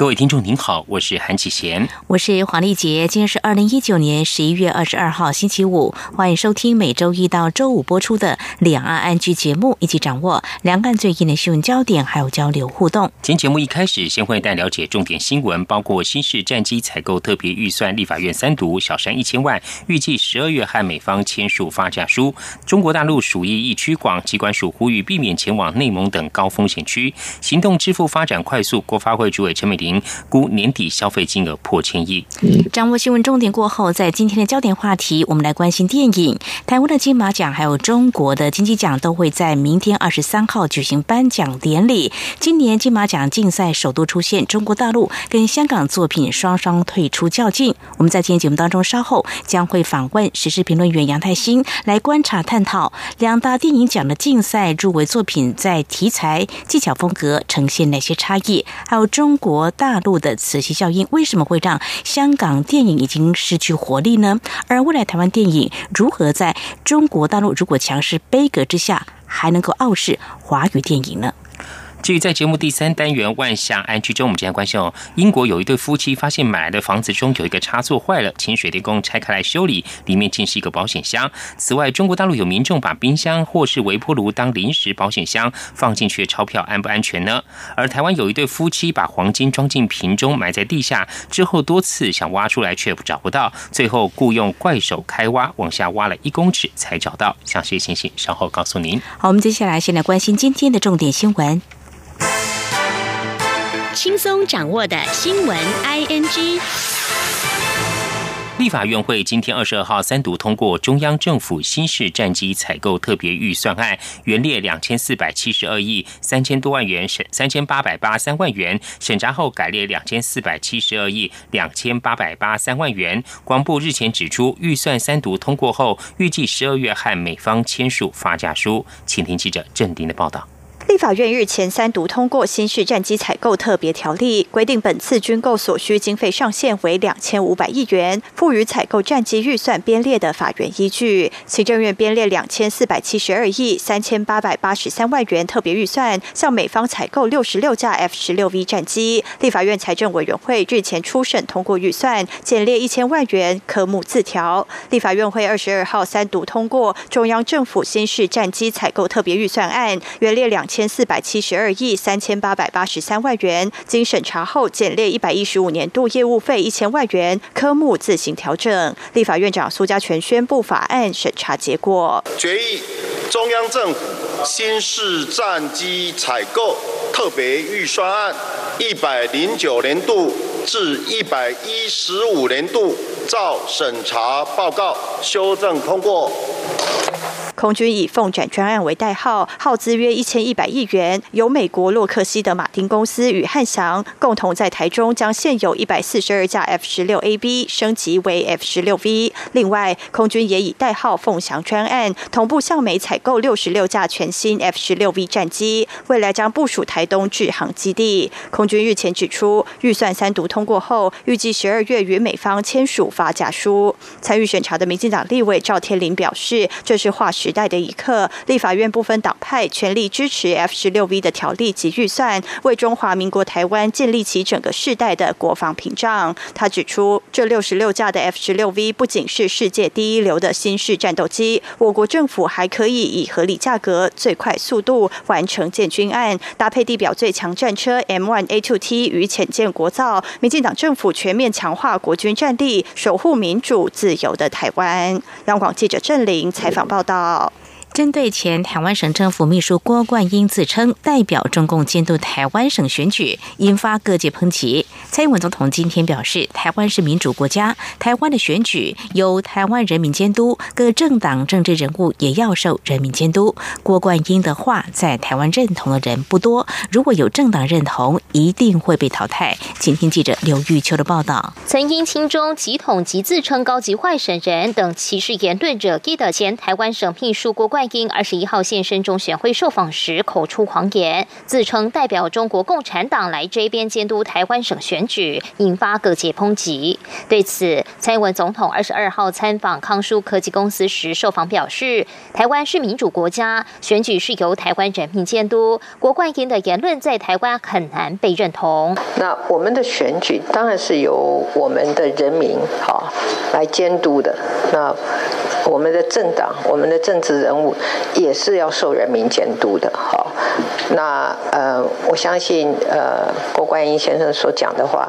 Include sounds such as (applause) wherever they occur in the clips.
各位听众您好，我是韩启贤，我是黄丽杰。今天是二零一九年十一月二十二号星期五，欢迎收听每周一到周五播出的两岸安居节目，一起掌握两岸最近的新闻焦点，还有交流互动。今天节目一开始，先会带了解重点新闻，包括新式战机采购特别预算，立法院三读小山一千万，预计十二月和美方签署发价书。中国大陆鼠疫疫区广，机关署呼吁避免前往内蒙等高风险区。行动支付发展快速，国发会主委陈美玲。估年底消费金额破千亿。掌握新闻重点过后，在今天的焦点话题，我们来关心电影。台湾的金马奖还有中国的金鸡奖都会在明天二十三号举行颁奖典礼。今年金马奖竞赛首度出现中国大陆跟香港作品双双退出较劲。我们在今天节目当中稍后将会访问时事评论员杨泰兴来观察探讨两大电影奖的竞赛入围作品在题材、技巧、风格呈现哪些差异，还有中国。大陆的磁吸效应为什么会让香港电影已经失去活力呢？而未来台湾电影如何在中国大陆如果强势背格之下，还能够傲视华语电影呢？至于在节目第三单元万象安居中，我们今天关心哦，英国有一对夫妻发现买来的房子中有一个插座坏了，请水电工拆开来修理，里面竟是一个保险箱。此外，中国大陆有民众把冰箱或是微波炉当临时保险箱放进去钞票，安不安全呢？而台湾有一对夫妻把黄金装进瓶中埋在地下，之后多次想挖出来却找不到，最后雇用怪手开挖，往下挖了一公尺才找到。详细情形稍后告诉您。好，我们接下来先来关心今天的重点新闻。轻松掌握的新闻，I N G。立法院会今天二十二号三读通过中央政府新式战机采购特别预算案，原列两千四百七十二亿三千多万元，审三千八百八三万元，审查后改列两千四百七十二亿两千八百八三万元。光部日前指出，预算三读通过后，预计十二月和美方签署发价书。请听记者郑定的报道。立法院日前三读通过新式战机采购特别条例，规定本次军购所需经费上限为两千五百亿元，赋予采购战机预算编列的法源依据。行政院编列两千四百七十二亿三千八百八十三万元特别预算，向美方采购六十六架 F 十六 V 战机。立法院财政委员会日前初审通过预算，减列一千万元科目字条。立法院会二十二号三读通过中央政府新式战机采购特别预算案，原列两千。千四百七十二亿三千八百八十三万元，经审查后减列一百一十五年度业务费一千万元，科目自行调整。立法院长苏家全宣布法案审查结果，决议中央政府新式战机采购特别预算案一百零九年度至一百一十五年度照审查报告修正通过。空军以“凤展专案”为代号，耗资约一千一百亿元，由美国洛克希德马丁公司与汉翔共同在台中将现有一百四十二架 F 十六 A B 升级为 F 十六 V。另外，空军也以代号“凤翔专案”同步向美采购六十六架全新 F 十六 V 战机，未来将部署台东制航基地。空军日前指出，预算三读通过后，预计十二月与美方签署发假书。参与审查的民进党立委赵天麟表示，这是划时代的一刻，立法院部分党派全力支持 F 十六 V 的条例及预算，为中华民国台湾建立起整个世代的国防屏障。他指出，这六十六架的 F 十六 V 不仅是世界第一流的新式战斗机，我国政府还可以以合理价格、最快速度完成建军案，搭配地表最强战车 M1A2T 与潜舰国造，民进党政府全面强化国军战力，守护民主自由的台湾。央广记者郑玲采访报道。针对前台湾省政府秘书郭冠英自称代表中共监督台湾省选举，引发各界抨击。蔡英文总统今天表示，台湾是民主国家，台湾的选举由台湾人民监督，各政党政治人物也要受人民监督。郭冠英的话在台湾认同的人不多，如果有政党认同，一定会被淘汰。请听记者刘玉秋的报道。曾因亲中、极统及自称高级外省人等歧视言论者，记得前台湾省秘书郭冠。冠英二十一号现身中选会受访时，口出狂言，自称代表中国共产党来这边监督台湾省选举，引发各界抨击。对此，蔡英文总统二十二号参访康舒科技公司时受访表示，台湾是民主国家，选举是由台湾人民监督。郭冠英的言论在台湾很难被认同。那我们的选举当然是由我们的人民哈来监督的。那我们的政党，我们的政治人物也是要受人民监督的，哈。那呃，我相信呃，郭冠英先生所讲的话，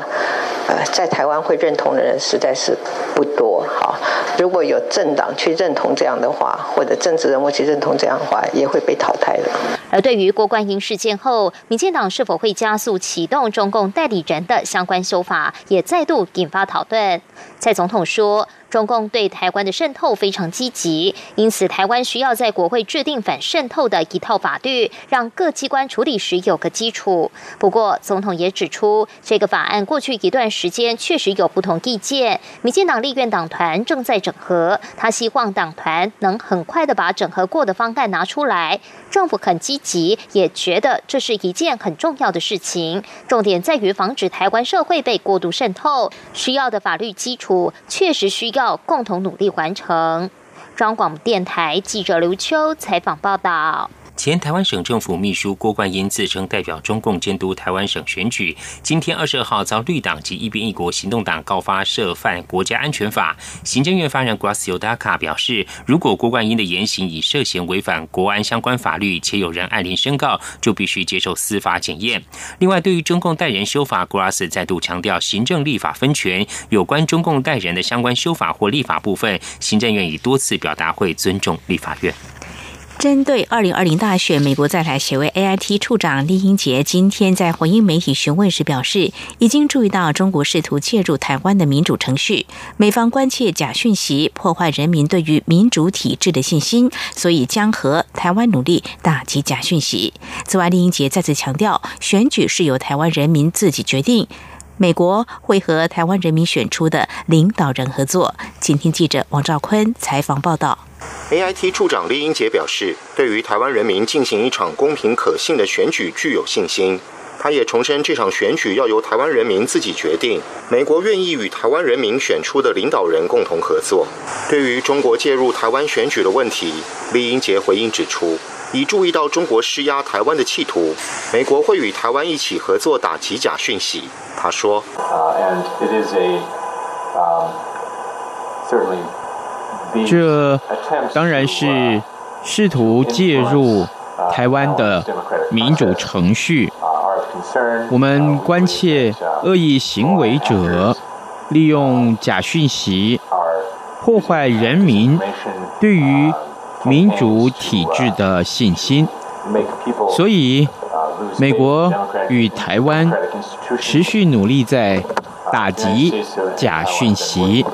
呃，在台湾会认同的人实在是不多，哈。如果有政党去认同这样的话，或者政治人物去认同这样的话，也会被淘汰的。而对于郭冠英事件后，民进党是否会加速启动中共代理人的相关修法，也再度引发讨论。蔡总统说。中共对台湾的渗透非常积极，因此台湾需要在国会制定反渗透的一套法律，让各机关处理时有个基础。不过，总统也指出，这个法案过去一段时间确实有不同意见，民进党立院党团正在整合，他希望党团能很快的把整合过的方案拿出来。政府很积极，也觉得这是一件很重要的事情。重点在于防止台湾社会被过度渗透，需要的法律基础确实需要共同努力完成。中央广播电台记者刘秋采访报道。前台湾省政府秘书郭冠英自称代表中共监督台湾省选举，今天二十二号遭绿党及一边一国行动党告发涉犯国家安全法。行政院发言人 Gracio Daka 表示，如果郭冠英的言行已涉嫌违反国安相关法律，且有人按铃申告，就必须接受司法检验。另外，对于中共代人修法，Gracio 再度强调行政立法分权，有关中共代人的相关修法或立法部分，行政院已多次表达会尊重立法院。针对二零二零大选，美国在台协会 AIT 处长厉英杰今天在回应媒体询问时表示，已经注意到中国试图介入台湾的民主程序，美方关切假讯息破坏人民对于民主体制的信心，所以将和台湾努力打击假讯息。此外，厉英杰再次强调，选举是由台湾人民自己决定，美国会和台湾人民选出的领导人合作。请听记者王兆坤采访报道。AIT 处长李英杰表示，对于台湾人民进行一场公平可信的选举具有信心。他也重申，这场选举要由台湾人民自己决定。美国愿意与台湾人民选出的领导人共同合作。对于中国介入台湾选举的问题，李英杰回应指出，已注意到中国施压台湾的企图，美国会与台湾一起合作打击假讯息。他说。这当然是试图介入台湾的民主程序。我们关切恶意行为者利用假讯息破坏人民对于民主体制的信心，所以美国与台湾持续努力在打击假讯息。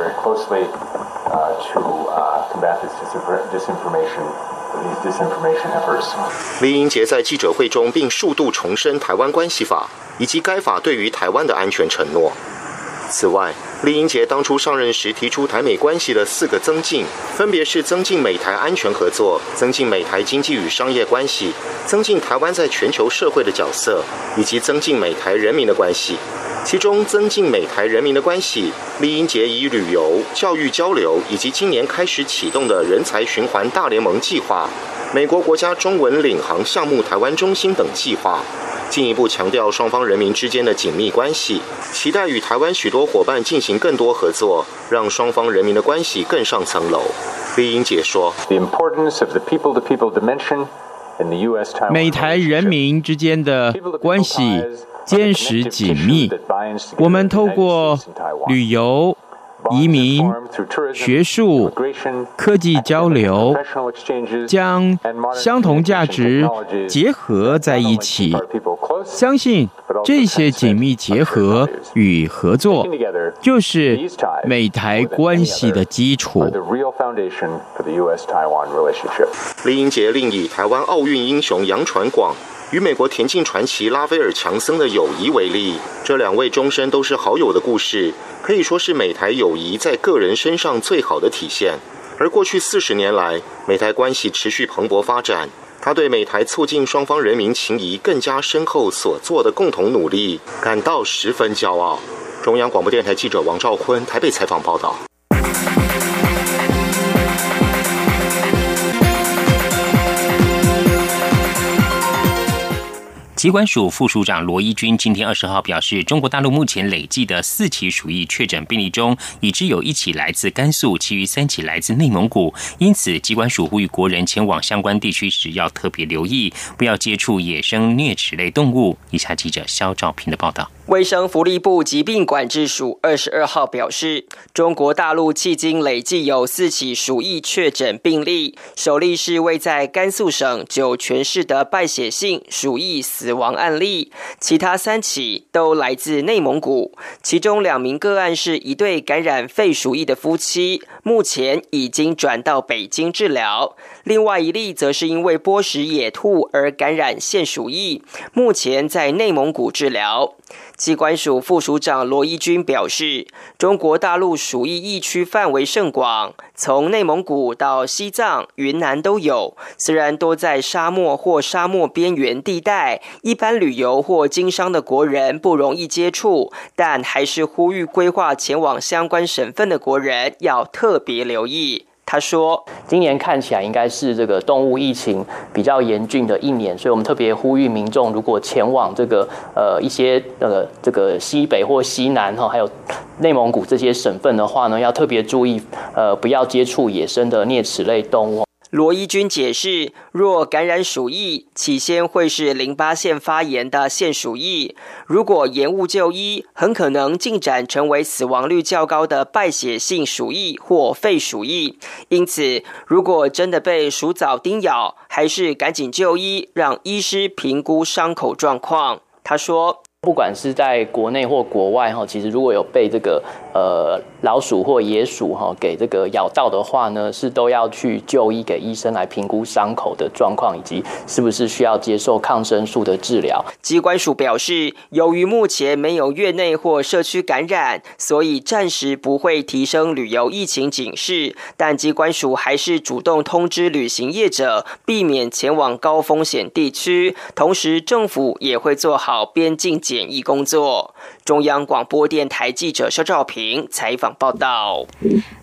李英杰在记者会中并数度重申台湾关系法以及该法对于台湾的安全承诺。此外，李英杰当初上任时提出台美关系的四个增进，分别是增进美台安全合作、增进美台经济与商业关系、增进台湾在全球社会的角色，以及增进美台人民的关系。其中，增进美台人民的关系，李英杰以旅游、教育交流，以及今年开始启动的人才循环大联盟计划、美国国家中文领航项目台湾中心等计划，进一步强调双方人民之间的紧密关系，期待与台湾许多伙伴进行更多合作，让双方人民的关系更上层楼。李英杰说：“美台人民之间的关系。”坚实紧密，我们透过旅游、移民、学术、科技交流，将相同价值结合在一起。相信这些紧密结合与合作，就是美台关系的基础。李英杰另以台湾奥运英雄杨传广。与美国田径传奇拉斐尔·强森的友谊为例，这两位终身都是好友的故事，可以说是美台友谊在个人身上最好的体现。而过去四十年来，美台关系持续蓬勃发展。他对美台促进双方人民情谊更加深厚所做的共同努力感到十分骄傲。中央广播电台记者王兆坤台北采访报道。疾管署副署长罗一军今天二十号表示，中国大陆目前累计的四起鼠疫确诊病例中，已知有一起来自甘肃，其余三起来自内蒙古。因此，疾管署呼吁国人前往相关地区时要特别留意，不要接触野生啮齿类动物。以下记者肖兆平的报道。卫生福利部疾病管制署二十二号表示，中国大陆迄今累计有四起鼠疫确诊病例，首例是位在甘肃省酒泉市的败血性鼠疫死亡案例，其他三起都来自内蒙古，其中两名个案是一对感染肺鼠疫的夫妻，目前已经转到北京治疗；另外一例则是因为剥食野兔而感染腺鼠疫，目前在内蒙古治疗。机关署副署长罗一军表示，中国大陆鼠疫疫区范围甚广，从内蒙古到西藏、云南都有。虽然多在沙漠或沙漠边缘地带，一般旅游或经商的国人不容易接触，但还是呼吁规划前往相关省份的国人要特别留意。他说：“今年看起来应该是这个动物疫情比较严峻的一年，所以我们特别呼吁民众，如果前往这个呃一些呃这个西北或西南哈，还有内蒙古这些省份的话呢，要特别注意，呃，不要接触野生的啮齿类动物。”罗一军解释，若感染鼠疫，起先会是淋巴腺发炎的腺鼠疫，如果延误就医，很可能进展成为死亡率较高的败血性鼠疫或肺鼠疫。因此，如果真的被鼠蚤叮咬，还是赶紧就医，让医师评估伤口状况。他说。不管是在国内或国外哈，其实如果有被这个呃老鼠或野鼠哈给这个咬到的话呢，是都要去就医给医生来评估伤口的状况以及是不是需要接受抗生素的治疗。机关署表示，由于目前没有院内或社区感染，所以暂时不会提升旅游疫情警示。但机关署还是主动通知旅行业者，避免前往高风险地区。同时，政府也会做好边境。检检疫工作。中央广播电台记者肖兆平采访报道。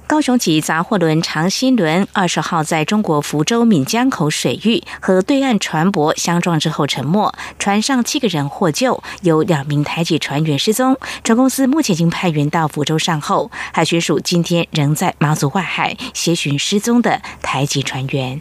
高雄籍杂货轮长新轮二十号在中国福州闽江口水域和对岸船舶相撞之后沉没，船上七个人获救，有两名台籍船员失踪。船公司目前已经派员到福州善后，海巡署今天仍在马祖外海协寻失踪的台籍船员。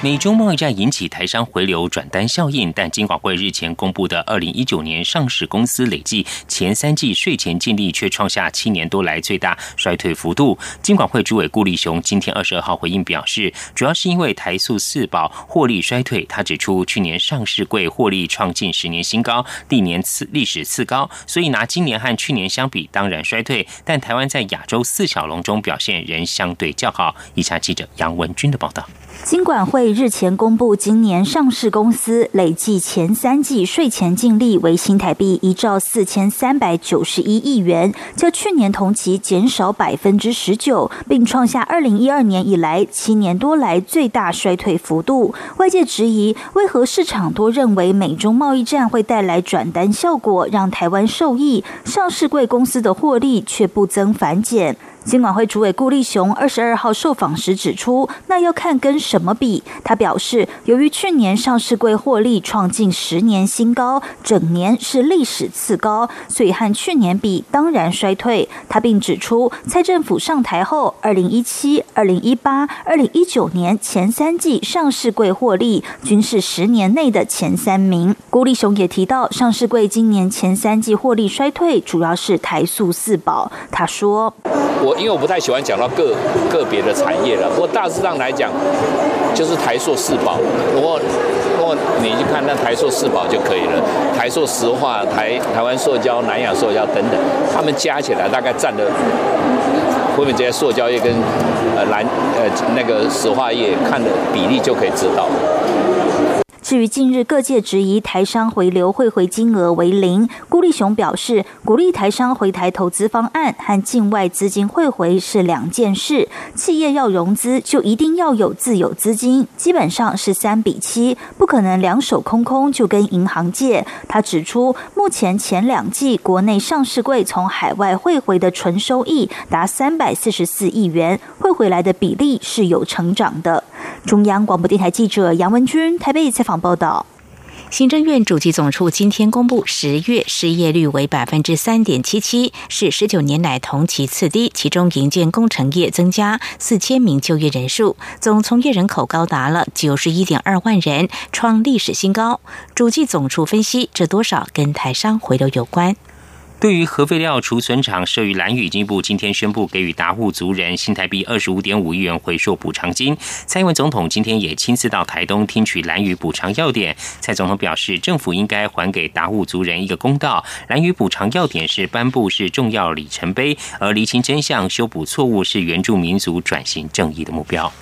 美中贸易战引起台商回流转单效应，但金管会日前公布的二零一九年上市公司累计前三季税前净利却创下七年多来最大衰退幅度。金管会主委顾立雄今天二十二号回应表示，主要是因为台塑四宝获利衰退。他指出，去年上市柜获利创近十年新高，历年次历史次高，所以拿今年和去年相比，当然衰退。但台湾在亚洲四小龙中表现仍相对较好。以下记者杨文军的报道。金管会日前公布，今年上市公司累计前三季税前净利为新台币一兆四千三百九十一亿元，较去年同期减少百分之十九，并创下二零一二年以来七年多来最大衰退幅度。外界质疑，为何市场多认为美中贸易战会带来转单效果，让台湾受益，上市贵公司的获利却不增反减？金管会主委顾立雄二十二号受访时指出，那要看跟什么比。他表示，由于去年上市柜获利创近十年新高，整年是历史次高，所以和去年比当然衰退。他并指出，蔡政府上台后，二零一七、二零一八、二零一九年前三季上市柜获利均是十年内的前三名。顾立雄也提到，上市柜今年前三季获利衰退，主要是台塑四宝。他说。我因为我不太喜欢讲到个个别的产业了，不过大致上来讲，就是台塑四宝。如果如果你去看那台塑四宝就可以了，台塑石化、台台湾塑胶、南亚塑胶等等，他们加起来大概占的后面这些塑胶业跟呃蓝呃那个石化业看的比例就可以知道。至于近日各界质疑台商回流汇回金额为零，顾立雄表示，鼓励台商回台投资方案和境外资金汇回是两件事。企业要融资，就一定要有自有资金，基本上是三比七，不可能两手空空就跟银行借。他指出，目前前两季国内上市柜从海外汇回的纯收益达三百四十四亿元，汇回来的比例是有成长的。中央广播电台记者杨文君台北采访。报道，行政院主计总处今天公布，十月失业率为百分之三点七七，是十九年来同期次低。其中，营建工程业增加四千名就业人数，总从业人口高达了九十一点二万人，创历史新高。主计总处分析，这多少跟台商回流有关。对于核废料储存厂设于蓝屿，经部今天宣布给予达户族人新台币二十五点五亿元回收补偿金。蔡英文总统今天也亲自到台东听取蓝屿补偿要点。蔡总统表示，政府应该还给达户族人一个公道。蓝屿补偿要点是颁布是重要里程碑，而厘清真相、修补错误是原住民族转型正义的目标。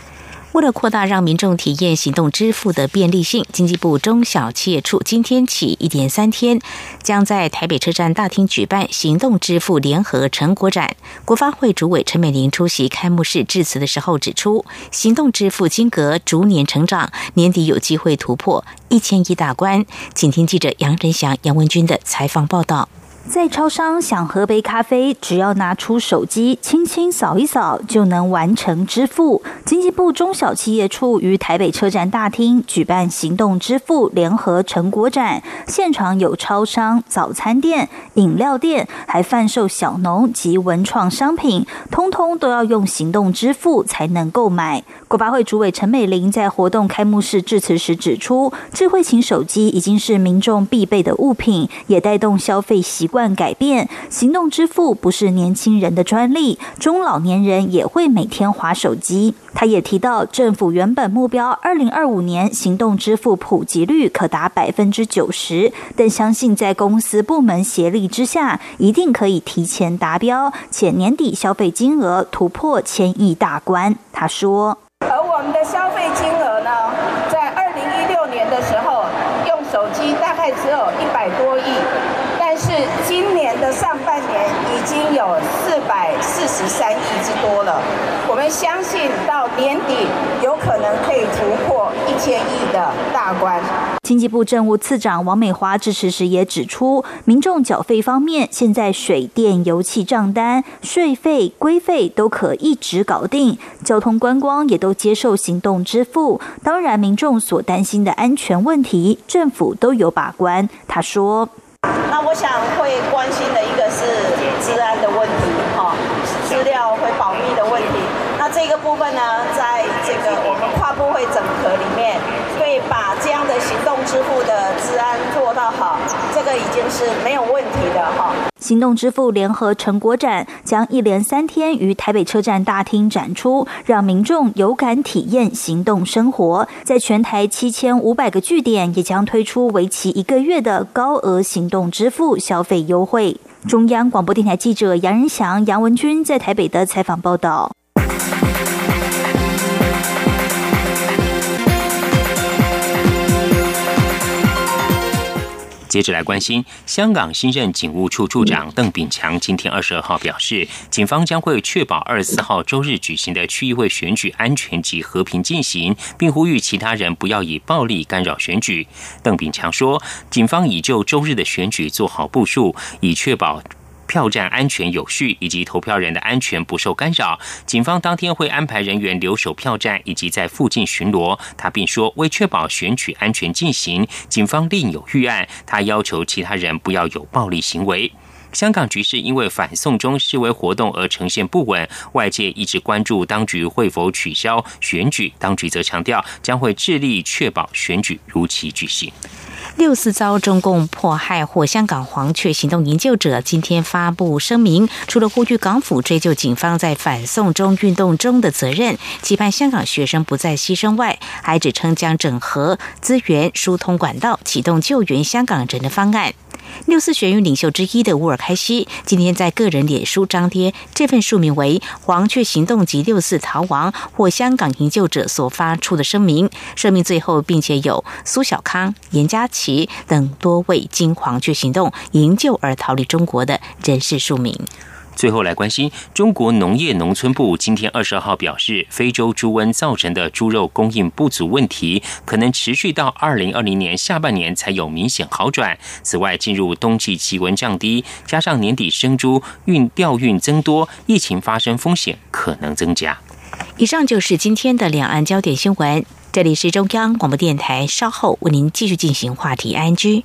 为了扩大让民众体验行动支付的便利性，经济部中小企业处今天起一连三天，将在台北车站大厅举办行动支付联合成果展。国发会主委陈美玲出席开幕式致辞的时候指出，行动支付金额逐年成长，年底有机会突破一千亿大关。请听记者杨仁祥、杨文军的采访报道。在超商想喝杯咖啡，只要拿出手机，轻轻扫一扫就能完成支付。经济部中小企业处于台北车站大厅举办行动支付联合成果展，现场有超商、早餐店、饮料店，还贩售小农及文创商品，通通都要用行动支付才能购买。国发会主委陈美玲在活动开幕式致辞时指出，智慧型手机已经是民众必备的物品，也带动消费习惯。惯改变，行动支付不是年轻人的专利，中老年人也会每天划手机。他也提到，政府原本目标二零二五年行动支付普及率可达百分之九十，但相信在公司部门协力之下，一定可以提前达标，且年底消费金额突破千亿大关。他说：“而我们的消费金额呢，在二零一六年的时候，用手机大概只有一百多亿。”但是今年的上半年已经有四十三亿之多了，我们相信到年底有可能可以突破一千亿的大关。经济部政务次长王美华致辞时也指出，民众缴费方面，现在水电油气账单、税费、规费都可一直搞定，交通观光也都接受行动支付。当然，民众所担心的安全问题，政府都有把关。他说。那我想会关心的一个是治安的呢在这个我们跨部会整合里面对把这样的行动支付的治安做到好这个已经是没有问题的哈。行动支付联合成果展将一连三天于台北车站大厅展出让民众有感体验行动生活。在全台七千五百个据点也将推出为期一个月的高额行动支付消费优惠。中央广播电台记者杨仁祥杨文军在台北的采访报道。接着来关心，香港新任警务处处长邓炳强今天二十二号表示，警方将会确保二十四号周日举行的区议会选举安全及和平进行，并呼吁其他人不要以暴力干扰选举。邓炳强说，警方已就周日的选举做好部署，以确保。票站安全有序，以及投票人的安全不受干扰。警方当天会安排人员留守票站，以及在附近巡逻。他并说，为确保选举安全进行，警方另有预案。他要求其他人不要有暴力行为。香港局势因为反送中示威活动而呈现不稳，外界一直关注当局会否取消选举。当局则强调，将会致力确保选举如期举行。六四遭中共迫害或香港黄雀行动营救者今天发布声明，除了呼吁港府追究警方在反送中运动中的责任，期盼香港学生不再牺牲外，还指称将整合资源、疏通管道，启动救援香港人的方案。六四学运领袖之一的乌尔开西今天在个人脸书张贴这份署名为“黄雀行动及六四逃亡或香港营救者”所发出的声明。声明最后并且有苏小康、严家琪等多位经黄雀行动营救而逃离中国的人士署名。最后来关心，中国农业农村部今天二十二号表示，非洲猪瘟造成的猪肉供应不足问题，可能持续到二零二零年下半年才有明显好转。此外，进入冬季气温降低，加上年底生猪运调运增多，疫情发生风险可能增加。以上就是今天的两岸焦点新闻，这里是中央广播电台，稍后为您继续进行话题安居。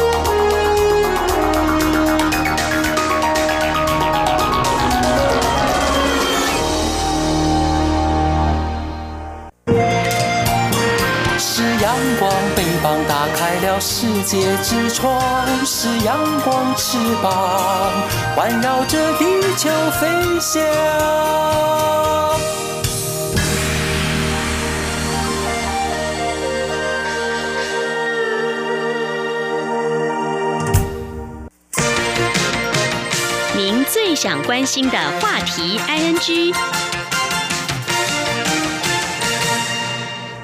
翅膀打开了世界之窗，是阳光翅膀，环绕着地球飞翔。您最想关心的话题，ING。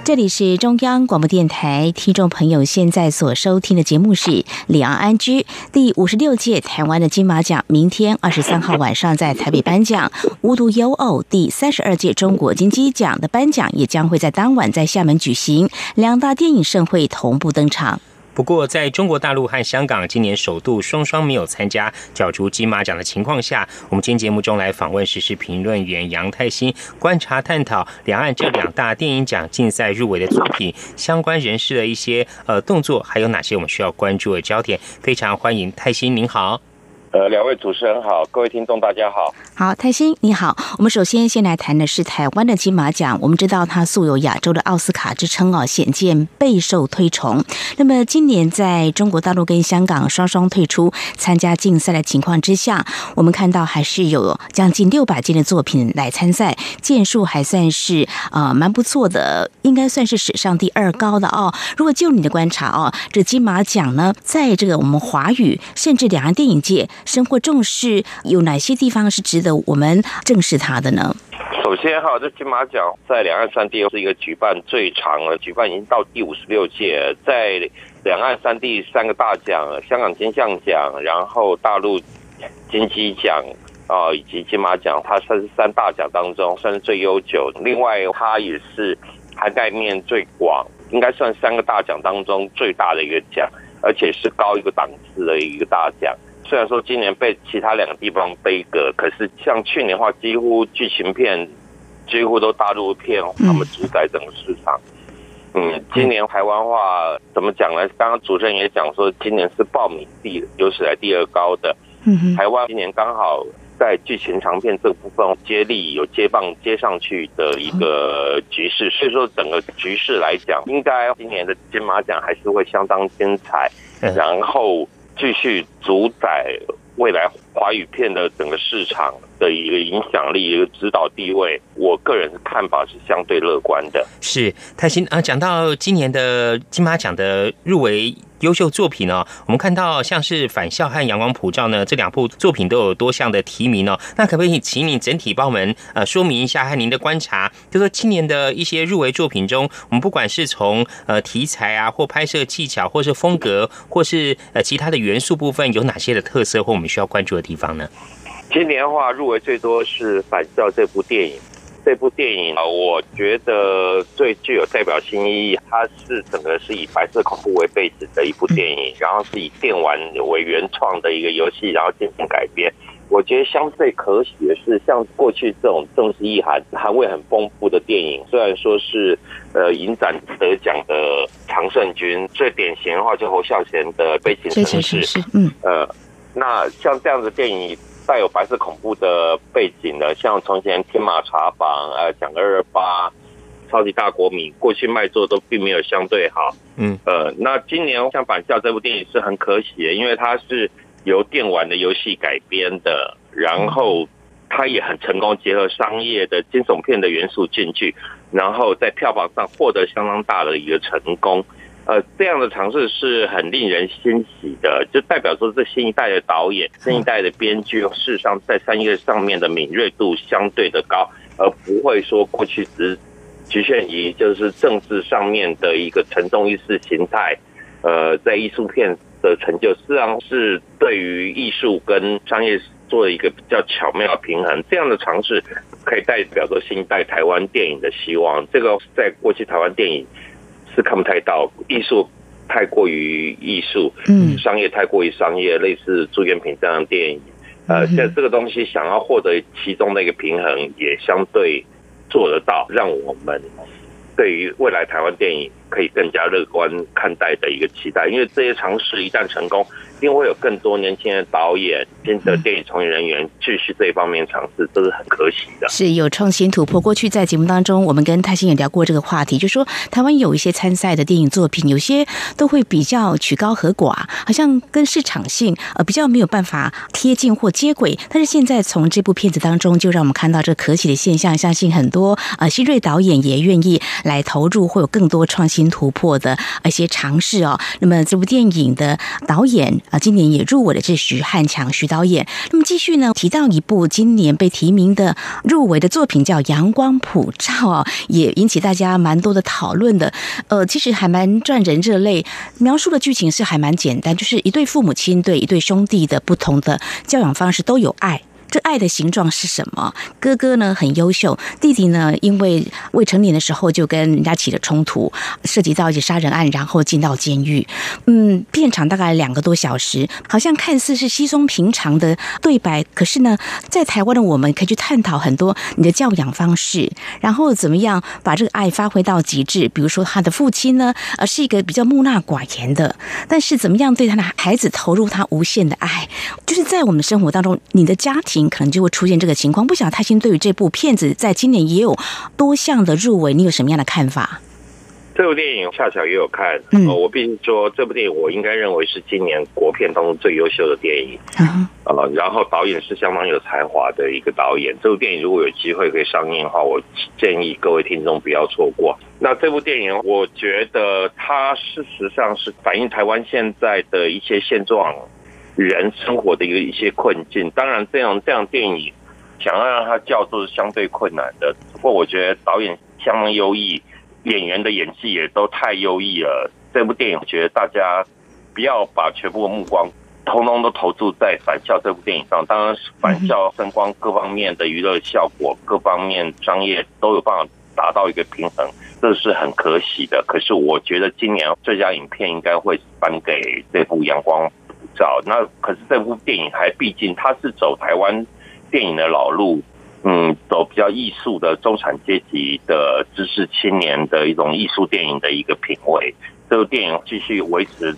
这里是中央广播电台，听众朋友现在所收听的节目是《李昂安居》第五十六届台湾的金马奖，明天二十三号晚上在台北颁奖。无独有偶，第三十二届中国金鸡奖的颁奖也将会在当晚在厦门举行，两大电影盛会同步登场。不过，在中国大陆和香港今年首度双双没有参加角逐金马奖的情况下，我们今天节目中来访问时事评论员杨泰兴，观察探讨两岸这两大电影奖竞赛入围的作品相关人士的一些呃动作，还有哪些我们需要关注的焦点？非常欢迎泰兴，您好。呃，两位主持人好，各位听众大家好。好，泰兴你好。我们首先先来谈的是台湾的金马奖。我们知道它素有亚洲的奥斯卡之称哦，显见备受推崇。那么今年在中国大陆跟香港双双退出参加竞赛的情况之下，我们看到还是有将近六百件的作品来参赛，件数还算是呃蛮不错的，应该算是史上第二高的哦。如果就你的观察哦，这金马奖呢，在这个我们华语甚至两岸电影界。生活重视有哪些地方是值得我们正视它的呢？首先哈，这金马奖在两岸三地是一个举办最长的，举办已经到第五十六届，在两岸三地三个大奖，香港金像奖，然后大陆金鸡奖啊，以及金马奖，它算是三大奖当中算是最悠久。另外，它也是涵盖面最广，应该算三个大奖当中最大的一个奖，而且是高一个档次的一个大奖。虽然说今年被其他两个地方背歌，可是像去年的话，几乎剧情片几乎都大陆片，他们主宰整个市场。嗯，今年台湾话怎么讲呢？刚刚主持人也讲说，今年是爆米第有史来第二高的。嗯台湾今年刚好在剧情长片这部分接力有接棒接上去的一个局势，所以说整个局势来讲，应该今年的金马奖还是会相当精彩。然后。继续主宰未来华语片的整个市场的一个影响力、一个指导地位，我个人看法是相对乐观的。是泰新啊，讲到今年的金马奖的入围。优秀作品呢？我们看到像是《返校》和《阳光普照》呢，这两部作品都有多项的提名哦。那可不可以请你整体帮我们呃说明一下和您的观察？就说今年的一些入围作品中，我们不管是从呃题材啊，或拍摄技巧，或是风格，或是呃其他的元素部分，有哪些的特色或我们需要关注的地方呢？今年的话，入围最多是《返校》这部电影。这部电影啊，我觉得最具有代表性意义。它是整个是以白色恐怖为背景的一部电影，然后是以电玩为原创的一个游戏，然后进行改编。我觉得相对可喜的是，像过去这种政治意涵含味很丰富的电影，虽然说是呃影展得奖的《常胜军》，最典型的话就侯孝贤的《悲情城市》。嗯，呃，那像这样的电影。带有白色恐怖的背景的，像从前天马茶坊、呃，讲二二八、超级大国民，过去卖座都并没有相对好。嗯，呃，那今年像《返校》这部电影是很可喜的，因为它是由电玩的游戏改编的，然后它也很成功结合商业的惊悚片的元素进去，然后在票房上获得相当大的一个成功。呃，这样的尝试是很令人欣喜的，就代表说这新一代的导演、新一代的编剧，事实上在商业上面的敏锐度相对的高，而不会说过去只局限于就是政治上面的一个沉重意识形态。呃，在艺术片的成就，实际上是对于艺术跟商业做了一个比较巧妙的平衡。这样的尝试可以代表着新一代台湾电影的希望。这个在过去台湾电影。是看不太到艺术太过于艺术，嗯，商业太过于商业，类似朱元平这样的电影，呃，在这个东西想要获得其中的一个平衡，也相对做得到，让我们对于未来台湾电影可以更加乐观看待的一个期待，因为这些尝试一旦成功。一定会有更多年轻的导演、新的电影从业人员继续这一方面尝试，这是很可喜的。是有创新突破。过去在节目当中，我们跟泰星也聊过这个话题，就说台湾有一些参赛的电影作品，有些都会比较曲高和寡，好像跟市场性呃比较没有办法贴近或接轨。但是现在从这部片子当中，就让我们看到这可喜的现象，相信很多呃新锐导演也愿意来投入，会有更多创新新突破的一些尝试哦。那么这部电影的导演。啊，今年也入围的是徐汉强徐导演。那么继续呢，提到一部今年被提名的入围的作品叫《阳光普照》啊，也引起大家蛮多的讨论的。呃，其实还蛮赚人热泪，描述的剧情是还蛮简单，就是一对父母亲对一对兄弟的不同的教养方式都有爱。这爱的形状是什么？哥哥呢很优秀，弟弟呢因为未成年的时候就跟人家起了冲突，涉及到一起杀人案，然后进到监狱。嗯，片长大概两个多小时，好像看似是稀松平常的对白，可是呢，在台湾的我们可以去探讨很多你的教养方式，然后怎么样把这个爱发挥到极致。比如说他的父亲呢，呃是一个比较木讷寡言的，但是怎么样对他的孩子投入他无限的爱，就是在我们生活当中，你的家庭。可能就会出现这个情况。不晓得泰星对于这部片子在今年也有多项的入围，你有什么样的看法？这部电影恰巧也有看，嗯，我必须说，这部电影我应该认为是今年国片当中最优秀的电影，呃，然后导演是相当有才华的一个导演。这部电影如果有机会可以上映的话，我建议各位听众不要错过。那这部电影，我觉得它事实上是反映台湾现在的一些现状。人生活的一个一些困境，当然这样这样电影想要让它叫做是相对困难的。不过我觉得导演相当优异，演员的演技也都太优异了。这部电影，我觉得大家不要把全部的目光通通都投注在《返校》这部电影上。当然，《返校》声光各方面的娱乐效果、各方面商业都有办法达到一个平衡，这是很可喜的。可是，我觉得今年最佳影片应该会颁给这部《阳光照》。那可是这部电影还毕竟它是走台湾电影的老路。嗯，走比较艺术的中产阶级的知识青年的一种艺术电影的一个品味，这部电影继续维持，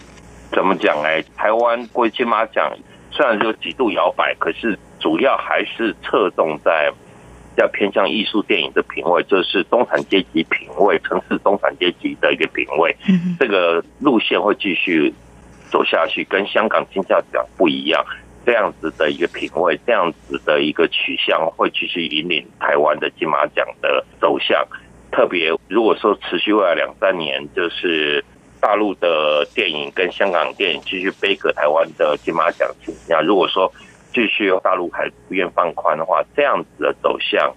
怎么讲呢？台湾归金马奖虽然就几度摇摆，可是主要还是侧重在比较偏向艺术电影的品味，就是中产阶级品味、城市中产阶级的一个品味。这个路线会继续走下去，跟香港金像奖不一样。这样子的一个品味，这样子的一个取向，会继续引领台湾的金马奖的走向。特别如果说持续未来两三年，就是大陆的电影跟香港电影继续背个台湾的金马奖倾向。如果说继续大陆还不愿放宽的话，这样子的走向，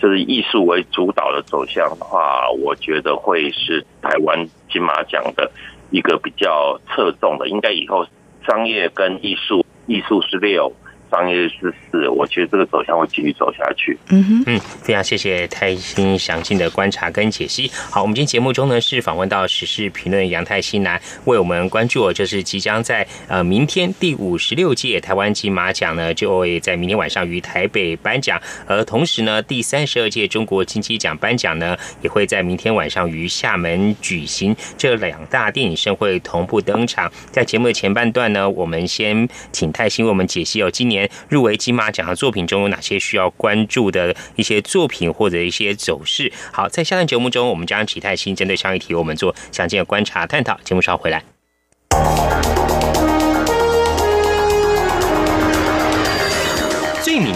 就是艺术为主导的走向的话，我觉得会是台湾金马奖的一个比较侧重的。应该以后商业跟艺术。艺术是六，商业是四，我觉得这个走向会继续走下去。嗯哼，嗯，非常谢谢泰兴详尽的观察跟解析。好，我们今天节目中呢是访问到时事评论杨泰兴来为我们关注，就是即将在呃明天第五十六届台湾金马奖呢就会在明天晚上于台北颁奖，而同时呢第三十二届中国金鸡奖颁奖呢也会在明天晚上于厦门举行，这两大电影盛会同步登场。在节目的前半段呢，我们先请泰兴为我们解析哦，今年入围金马奖的作品中有哪些需要关注的一些作品或者一些走势？好，在下段节目中，我们将启泰新针对上一题，我们做详尽的观察探讨。节目稍后回来，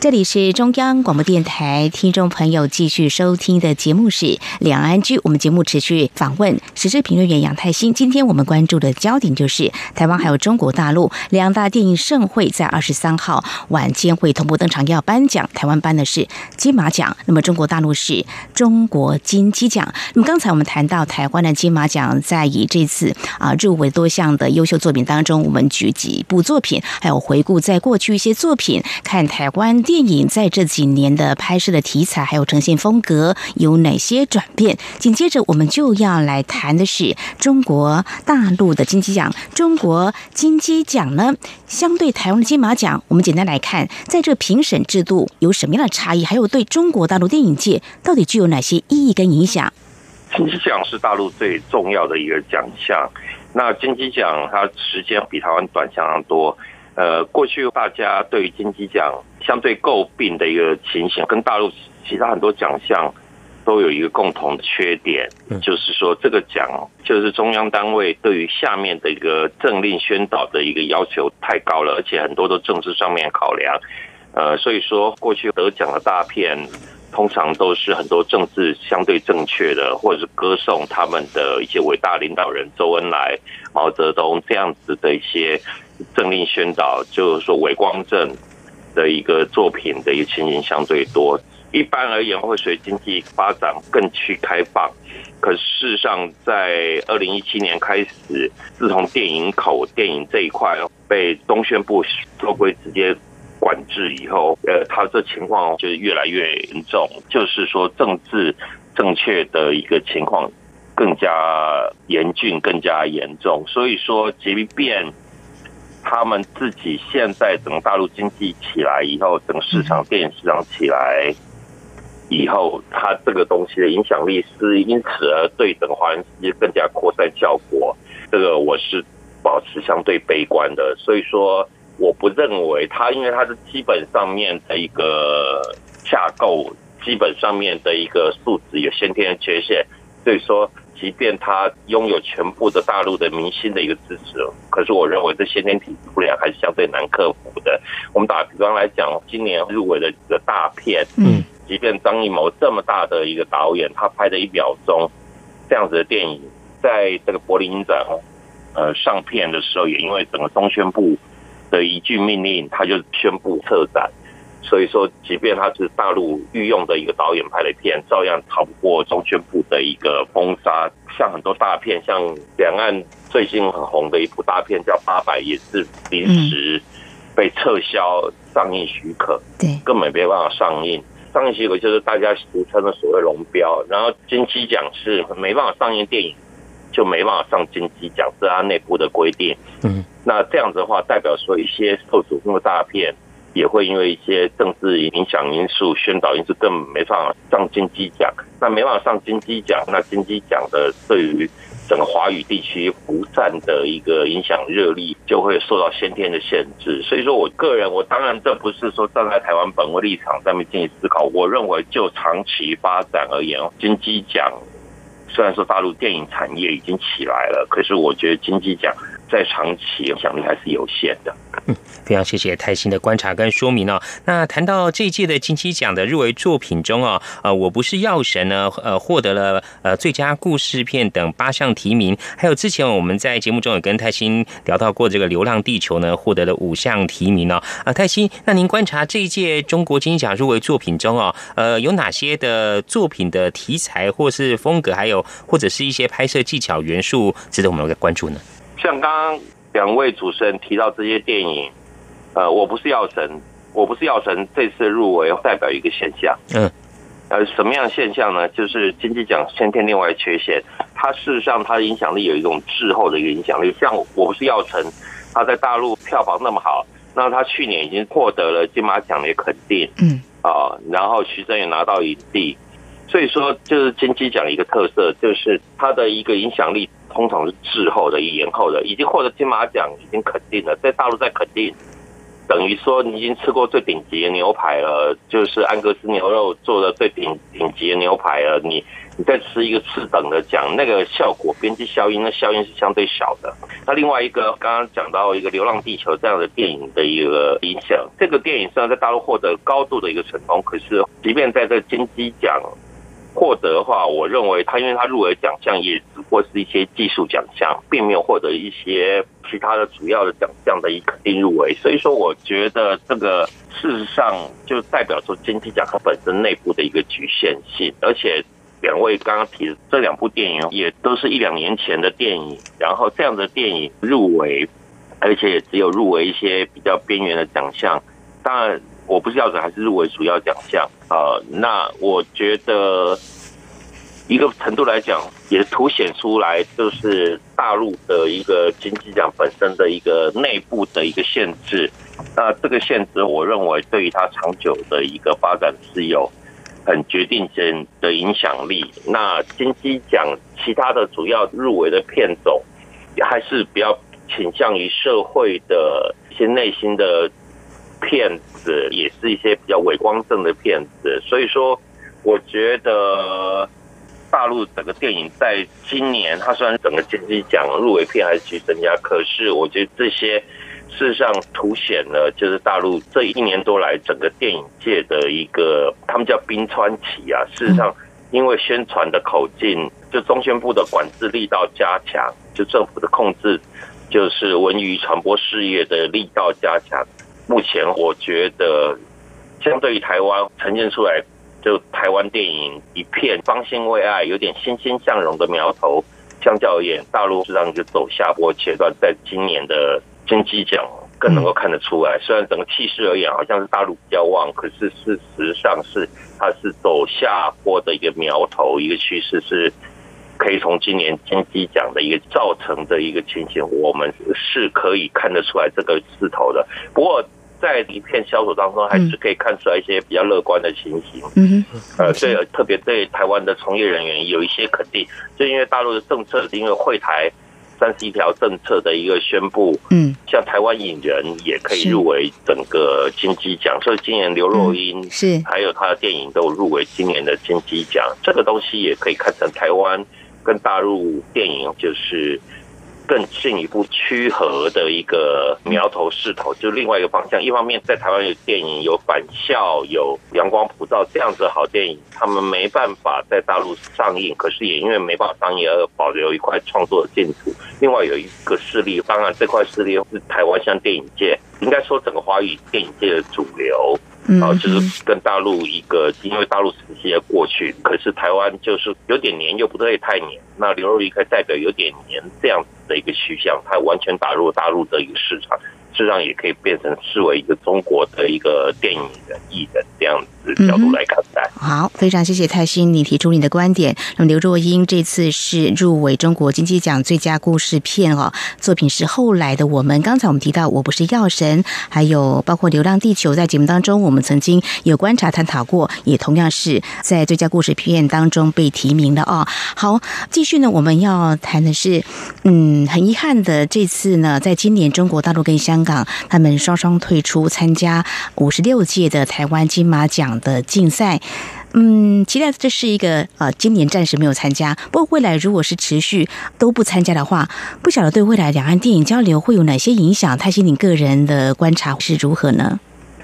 这里是中央广播电台，听众朋友继续收听的节目是《两岸居》。我们节目持续访问时事评论员杨泰兴。今天我们关注的焦点就是台湾还有中国大陆两大电影盛会，在二十三号晚间会同步登场要颁奖。台湾颁的是金马奖，那么中国大陆是中国金鸡奖。那么刚才我们谈到台湾的金马奖，在以这次啊入围多项的优秀作品当中，我们举几部作品，还有回顾在过去一些作品，看台湾。电影在这几年的拍摄的题材还有呈现风格有哪些转变？紧接着我们就要来谈的是中国大陆的金鸡奖。中国金鸡奖呢，相对台湾的金马奖，我们简单来看，在这评审制度有什么样的差异？还有对中国大陆电影界到底具有哪些意义跟影响？金鸡奖是大陆最重要的一个奖项，那金鸡奖它时间比台湾短相当多。呃，过去大家对于金鸡奖相对诟病的一个情形，跟大陆其他很多奖项都有一个共同的缺点，就是说这个奖就是中央单位对于下面的一个政令宣导的一个要求太高了，而且很多都政治上面考量。呃，所以说过去得奖的大片通常都是很多政治相对正确的，或者是歌颂他们的一些伟大领导人周恩来、毛泽东这样子的一些政令宣导，就是说伟光正的一个作品的一个情形相对多。一般而言，会随经济发展更趋开放。可事实上，在二零一七年开始，自从电影口电影这一块被中宣部收归直接管制以后，呃，他这情况就越来越严重，就是说政治正确的一个情况更加严峻、更加严重。所以说，即便他们自己现在整个大陆经济起来以后，整个市场电影市场起来。以后，它这个东西的影响力是因此而对整个华人世界更加扩散效果。这个我是保持相对悲观的，所以说我不认为它，因为它是基本上面的一个架构，基本上面的一个素质有先天的缺陷，所以说，即便它拥有全部的大陆的明星的一个支持，可是我认为这先天体质不良还是相对难克服的。我们打比方来讲，今年入围的几个大片，嗯。即便张艺谋这么大的一个导演，他拍的一秒钟这样子的电影，在这个柏林影展呃上片的时候，也因为整个中宣部的一句命令，他就宣布撤展。所以说，即便他是大陆御用的一个导演拍的片，照样逃不过中宣部的一个封杀。像很多大片，像两岸最近很红的一部大片叫《八百》，也是临时被撤销上映许可，对，根本没办法上映。上映许可就是大家俗称的所谓龙标，然后金鸡奖是没办法上映电影，就没办法上金鸡奖，是它内部的规定。嗯，那这样子的话，代表说一些受瞩目的大片，也会因为一些政治影响因素、宣导因素，更没办法上金鸡奖。那没办法上金鸡奖，那金鸡奖的对于。整个华语地区辐散的一个影响热力就会受到先天的限制，所以说我个人，我当然这不是说站在台湾本位立场上面进行思考，我认为就长期发展而言，金鸡奖虽然说大陆电影产业已经起来了，可是我觉得金鸡奖。在长期影响力还是有限的。嗯，非常谢谢泰兴的观察跟说明哦。那谈到这一届的金鸡奖的入围作品中哦，呃，我不是药神呢，呃，获得了呃最佳故事片等八项提名，还有之前我们在节目中有跟泰兴聊到过这个《流浪地球》呢，获得了五项提名哦。啊，泰兴，那您观察这一届中国金鸡奖入围作品中哦，呃，有哪些的作品的题材或是风格，还有或者是一些拍摄技巧元素值得我们来关注呢？像刚刚两位主持人提到这些电影，呃，我不是药神，我不是药神，这次入围代表一个现象，嗯，呃，什么样的现象呢？就是经济奖先天另外缺陷，它事实上它的影响力有一种滞后的一个影响力。像我不是药神，它在大陆票房那么好，那它去年已经获得了金马奖的肯定，嗯，啊，然后徐峥也拿到影帝，所以说就是金鸡奖一个特色，就是它的一个影响力。通常是滞后的、延后的，已经获得金马奖，已经肯定了，在大陆在肯定，等于说你已经吃过最顶级的牛排了，就是安格斯牛肉做的最顶顶级的牛排了，你你再吃一个次等的奖，那个效果边际效应，那效应是相对小的。那另外一个刚刚讲到一个《流浪地球》这样的电影的一个影响，这个电影虽然在大陆获得高度的一个成功，可是即便在这金鸡奖。获得的话，我认为他因为他入围奖项也只不过是一些技术奖项，并没有获得一些其他的主要的奖项的一个定入围，所以说我觉得这个事实上就代表说金鸡奖它本身内部的一个局限性，而且两位刚刚提的这两部电影也都是一两年前的电影，然后这样的电影入围，而且也只有入围一些比较边缘的奖项，当然。我不是要者还是入围主要奖项啊？那我觉得一个程度来讲，也凸显出来就是大陆的一个经济奖本身的一个内部的一个限制。那这个限制，我认为对于它长久的一个发展是有很决定性的影响力。那金鸡奖其他的主要入围的片种，还是比较倾向于社会的一些内心的。骗子也是一些比较伪光正的骗子，所以说，我觉得大陆整个电影在今年，它虽然整个金鸡奖入围片还是去增加，可是我觉得这些事实上凸显了就是大陆这一年多来整个电影界的一个，他们叫冰川期啊。事实上，因为宣传的口径，就中宣部的管制力道加强，就政府的控制，就是文娱传播事业的力道加强。目前我觉得，相对于台湾呈现出来，就台湾电影一片方兴未艾，有点欣欣向荣的苗头。相较而言，大陆实际上就走下坡阶段，在今年的。金鸡奖更能够看得出来，虽然整个气势而言好像是大陆比较旺，可是事实上是它是走下坡的一个苗头，一个趋势是可以从今年金鸡奖的一个造成的一个情形，我们是可以看得出来这个势头的。不过在一片销售当中，还是可以看出来一些比较乐观的情形。嗯，呃，所以特别对台湾的从业人员有一些肯定，就因为大陆的政策，因为会台。三十一条政策的一个宣布，嗯，像台湾影人也可以入围整个金鸡奖，所以今年刘若英是还有他的电影都入围今年的金鸡奖，这个东西也可以看成台湾跟大陆电影就是。更进一步趋和的一个苗头势头，就另外一个方向。一方面，在台湾有电影有返校、有阳光普照这样子的好电影，他们没办法在大陆上映，可是也因为没办法上映而保留一块创作的净土。另外有一个势力，当然这块势力是台湾像电影界，应该说整个华语电影界的主流。啊，就是跟大陆一个，因为大陆时期的过去，可是台湾就是有点黏，又不会太黏。那刘若英可以代表有点黏这样子的一个趋向，它完全打入大陆的一个市场。实际上也可以变成视为一个中国的一个电影人、艺人这样子角度来看待。好，非常谢谢泰兴，你提出你的观点。那么刘若英这次是入围中国经济奖最佳故事片哦，作品是后来的我们。刚才我们提到我不是药神，还有包括《流浪地球》在节目当中，我们曾经有观察探讨过，也同样是在最佳故事片当中被提名的哦。好，继续呢，我们要谈的是，嗯，很遗憾的，这次呢，在今年中国大陆跟香港。他们双双退出参加五十六届的台湾金马奖的竞赛，嗯，期待这是一个呃，今年暂时没有参加。不过未来如果是持续都不参加的话，不晓得对未来两岸电影交流会有哪些影响？泰西，你个人的观察是如何呢？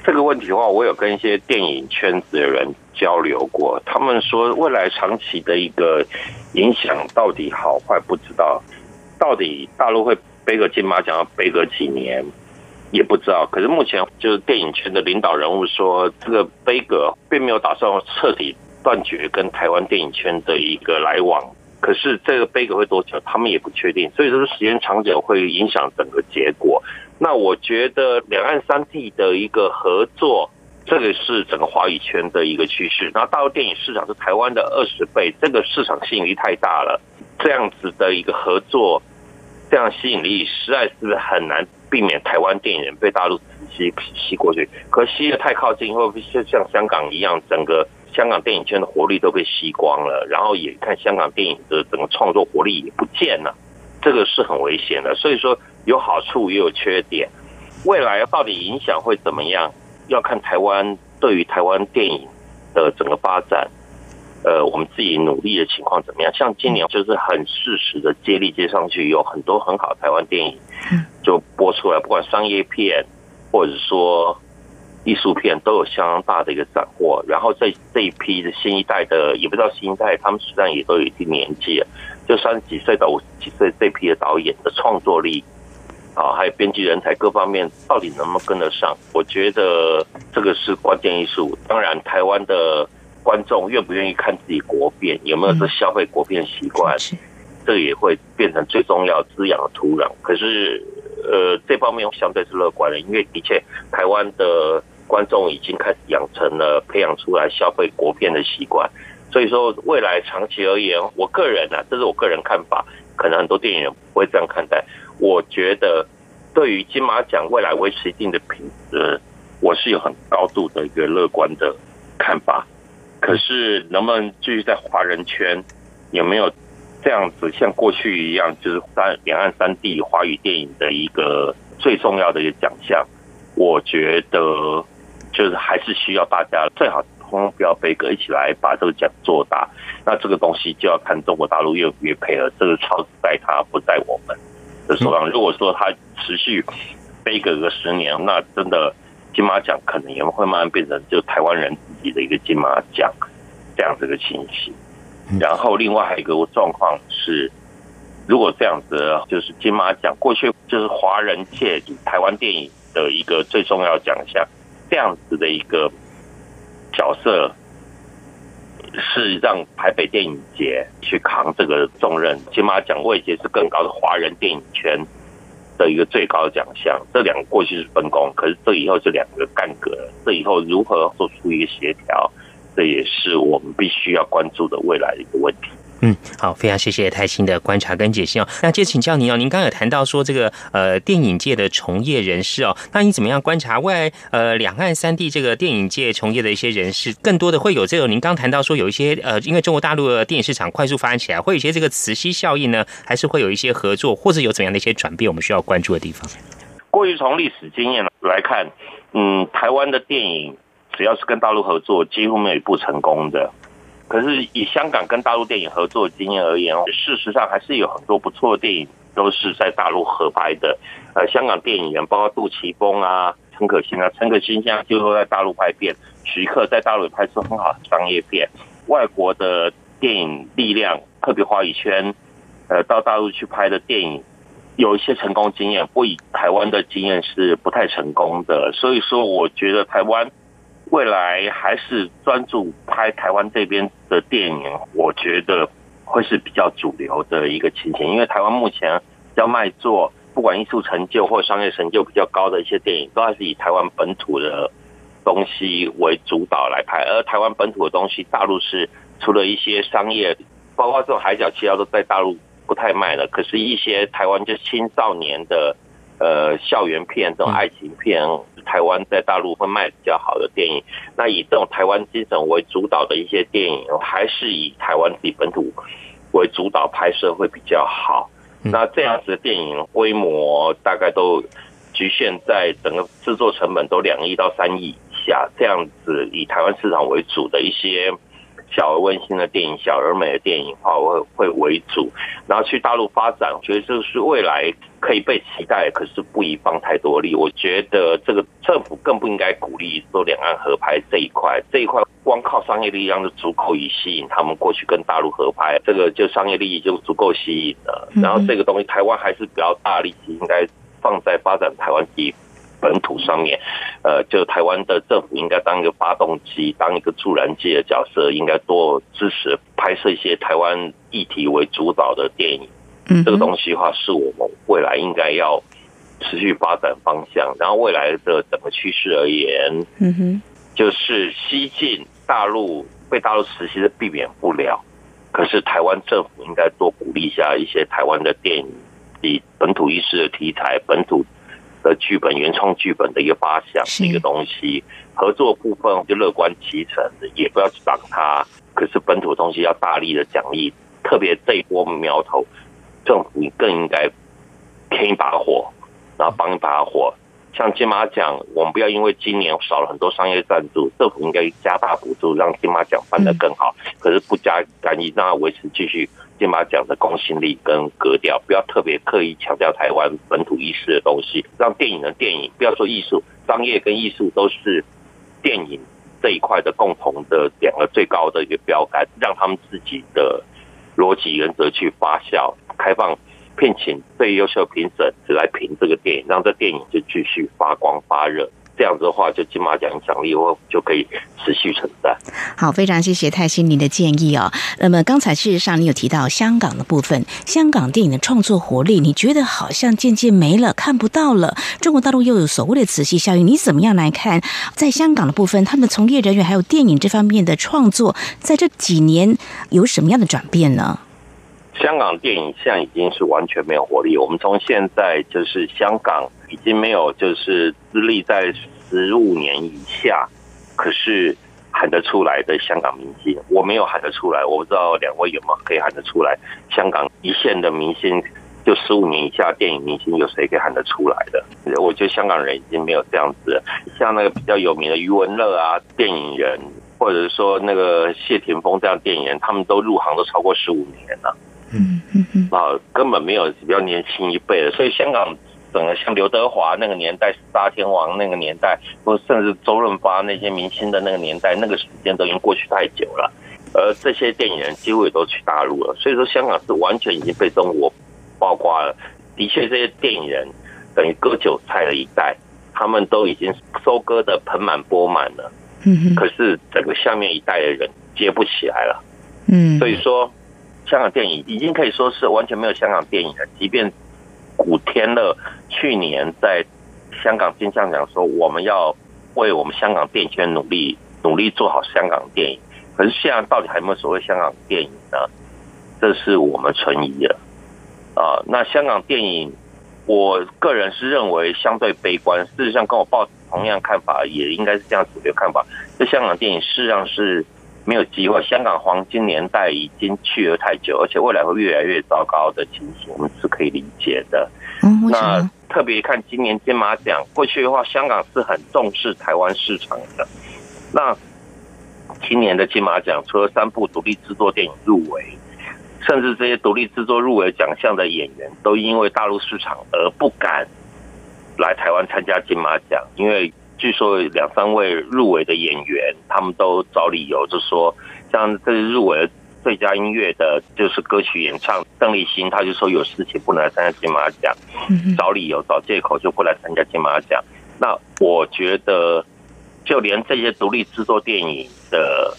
这个问题的话，我有跟一些电影圈子的人交流过，他们说未来长期的一个影响到底好坏不知道，到底大陆会背个金马奖要背个几年？也不知道，可是目前就是电影圈的领导人物说，这个悲格并没有打算彻底断绝跟台湾电影圈的一个来往。可是这个悲格会多久，他们也不确定。所以说时间长久会影响整个结果。那我觉得两岸三地的一个合作，这个是整个华语圈的一个趋势。然后大陆电影市场是台湾的二十倍，这个市场吸引力太大了。这样子的一个合作，这样吸引力实在是很难。避免台湾电影人被大陆吸吸过去，可吸的太靠近，会不会像香港一样，整个香港电影圈的活力都被吸光了？然后也看香港电影的整个创作活力也不见了，这个是很危险的。所以说有好处也有缺点，未来到底影响会怎么样？要看台湾对于台湾电影的整个发展。呃，我们自己努力的情况怎么样？像今年就是很适时的接力接上去，有很多很好台湾电影就播出来，不管商业片或者说艺术片，都有相当大的一个斩获。然后这这一批的新一代的，也不知道新一代，他们实际上也都有一定年纪了，就三十几岁到五十几岁这批的导演的创作力啊，还有编剧人才各方面，到底能不能跟得上？我觉得这个是关键因素。当然，台湾的。观众愿不愿意看自己国片？有没有这消费国片习惯？这也会变成最重要滋养的土壤。可是，呃，这方面相对是乐观的，因为的确台湾的观众已经开始养成了培养出来消费国片的习惯。所以说，未来长期而言，我个人呢，这是我个人看法，可能很多电影人不会这样看待。我觉得，对于金马奖未来维持一定的品质，我是有很高度的一个乐观的看法。可是，能不能继续在华人圈有没有这样子像过去一样，就是三两岸三地华语电影的一个最重要的一个奖项？我觉得就是还是需要大家最好通通不要背歌，一起来把这个奖做大。那这个东西就要看中国大陆愿不愿意配合，这个超在他不在我们的手上。如果说他持续背个个十年，那真的金马奖可能也会慢慢变成就台湾人自己的一个金马奖这样子的情形。然后另外还有一个状况是，如果这样子就是金马奖过去就是华人界台湾电影的一个最重要奖项，这样子的一个角色。是让台北电影节去扛这个重任，金马奖位阶是更高的华人电影圈的一个最高奖项。这两个过去是分工，可是这以后是两个干戈，这以后如何做出一个协调，这也是我们必须要关注的未来的一个问题。嗯，好，非常谢谢泰兴的观察跟解析哦。那接着请教您哦，您刚刚有谈到说这个呃电影界的从业人士哦，那你怎么样观察未来呃两岸三地这个电影界从业的一些人士，更多的会有这个您刚谈到说有一些呃，因为中国大陆的电影市场快速发展起来，会有一些这个磁吸效应呢，还是会有一些合作，或者有怎样的一些转变，我们需要关注的地方？过于从历史经验来看，嗯，台湾的电影只要是跟大陆合作，几乎没有一部成功的。可是以香港跟大陆电影合作经验而言，事实上还是有很多不错的电影都是在大陆合拍的。呃，香港电影人包括杜琪峰啊、陈可辛啊，陈可辛现在就在大陆拍片，徐克在大陆拍出很好的商业片。外国的电影力量，特别华语圈，呃，到大陆去拍的电影有一些成功经验，不以台湾的经验是不太成功的。所以说，我觉得台湾。未来还是专注拍台湾这边的电影，我觉得会是比较主流的一个情形。因为台湾目前要卖座，不管艺术成就或商业成就比较高的一些电影，都还是以台湾本土的东西为主导来拍。而台湾本土的东西，大陆是除了一些商业，包括这种海角七号都在大陆不太卖了。可是，一些台湾就青少年的呃校园片、这种爱情片。台湾在大陆会卖比较好的电影，那以这种台湾精神为主导的一些电影，还是以台湾自己本土为主导拍摄会比较好。那这样子的电影规模大概都局限在整个制作成本都两亿到三亿以下，这样子以台湾市场为主的一些。小而温馨的电影，小而美的电影话，我会会为主，然后去大陆发展，我觉得这是未来可以被期待，可是不宜放太多力。我觉得这个政府更不应该鼓励说两岸合拍这一块，这一块光靠商业力量就足够以吸引他们过去跟大陆合拍，这个就商业利益就足够吸引了。然后这个东西，台湾还是比较大力气应该放在发展台湾地。本土上面，呃，就台湾的政府应该当一个发动机，当一个助燃剂的角色，应该多支持拍摄一些台湾议题为主导的电影。嗯，这个东西的话，是我们未来应该要持续发展方向。然后未来的整个趋势而言，嗯哼，就是西进大陆被大陆实习的避免不了，可是台湾政府应该多鼓励一下一些台湾的电影，以本土意识的题材，本土。的剧本原创剧本的一个发想的一个东西，合作部分就乐观其成，也不要去挡它。可是本土东西要大力的奖励，特别这一波苗头，政府更应该添一把火，然后帮一把火。像金马奖，我们不要因为今年少了很多商业赞助，政府应该加大补助，让金马奖办得更好。可是不加干预，让它维持继续。金马奖的公信力跟格调，不要特别刻意强调台湾本土意识的东西，让电影的电影，不要说艺术，商业跟艺术都是电影这一块的共同的两个最高的一个标杆，让他们自己的逻辑原则去发酵，开放聘请最优秀评审来评这个电影，让这电影就继续发光发热。这样子的话，就金马奖奖励我就可以持续存在。好，非常谢谢泰心您的建议哦。那么刚才事实上你有提到香港的部分，香港电影的创作活力，你觉得好像渐渐没了，看不到了。中国大陆又有所谓的磁吸效应，你怎么样来看？在香港的部分，他们的从业人员还有电影这方面的创作，在这几年有什么样的转变呢？香港电影现在已经是完全没有活力。我们从现在就是香港已经没有就是资历在十五年以下，可是喊得出来的香港明星，我没有喊得出来。我不知道两位有没有可以喊得出来？香港一线的明星，就十五年以下电影明星，有谁可以喊得出来的？我觉得香港人已经没有这样子。像那个比较有名的余文乐啊，电影人，或者是说那个谢霆锋这样电影人，他们都入行都超过十五年了。嗯嗯嗯，啊，根本没有比较年轻一辈的，所以香港整个像刘德华那个年代、沙天王那个年代，或甚至周润发那些明星的那个年代，那个时间都已经过去太久了。而这些电影人几乎也都去大陆了，所以说香港是完全已经被中国包括了。的确，这些电影人等于割韭菜的一代，他们都已经收割的盆满钵满了。嗯可是整个下面一代的人接不起来了。嗯。所以说，香港电影已经可以说是完全没有香港电影了。即便古天乐去年在香港金像奖说我们要为我们香港电影圈努力，努力做好香港电影。可是现在到底还有没有所谓香港电影呢？这是我们存疑了啊。那香港电影，我个人是认为相对悲观。事实上，跟我抱同样看法，也应该是这样主流看法。这香港电影事实上是没有机会。香港黄金年代已经去了太久，而且未来会越来越糟糕的情形，我们是可以理解的。那特别看今年金马奖，过去的话，香港是很重视台湾市场的。那今年的金马奖，除了三部独立制作电影入围，甚至这些独立制作入围奖项的演员，都因为大陆市场而不敢来台湾参加金马奖。因为据说两三位入围的演员，他们都找理由，就说像这入围最佳音乐的，就是歌曲演唱邓丽欣，他就说有事情不能来参加金马奖，找理由找借口就不来参加金马奖。那我觉得。就连这些独立制作电影的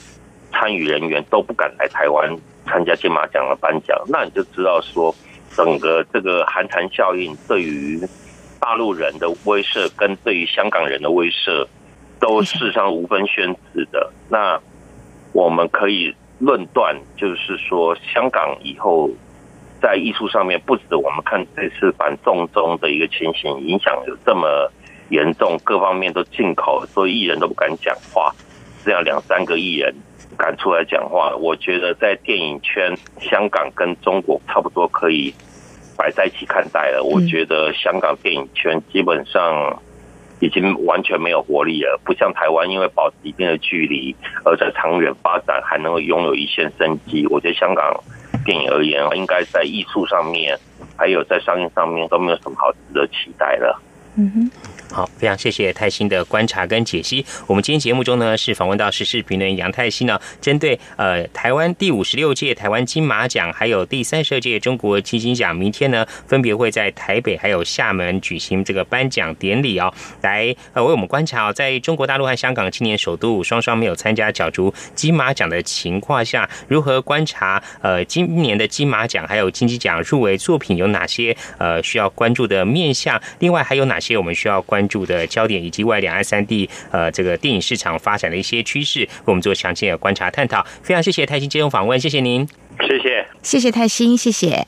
参与人员都不敢来台湾参加金马奖的颁奖，那你就知道说，整个这个寒蝉效应对于大陆人的威慑跟对于香港人的威慑，都事实上无分轩轾的。那我们可以论断，就是说，香港以后在艺术上面，不止我们看这次反送中的一个情形影响有这么。严重，各方面都进口，所以艺人都不敢讲话。这样两三个艺人敢出来讲话，我觉得在电影圈，香港跟中国差不多可以摆在一起看待了。我觉得香港电影圈基本上已经完全没有活力了，不像台湾，因为保持一定的距离，而在长远发展还能够拥有一线生机。我觉得香港电影而言，应该在艺术上面，还有在商业上面都没有什么好值得期待了。嗯哼。好，非常谢谢泰兴的观察跟解析。我们今天节目中呢，是访问到时事评论杨泰兴呢，针对呃台湾第五十六届台湾金马奖，还有第三十二届中国金星奖，明天呢分别会在台北还有厦门举行这个颁奖典礼哦，来呃为我们观察哦，在中国大陆和香港今年首度双双没有参加角逐金马奖的情况下，如何观察呃今年的金马奖还有金鸡奖入围作品有哪些呃需要关注的面向？另外还有哪些我们需要关？关注的焦点以及外两岸三地呃这个电影市场发展的一些趋势，为我们做详细的观察探讨。非常谢谢泰兴接受访问，谢谢您，谢谢，谢谢泰兴，谢谢。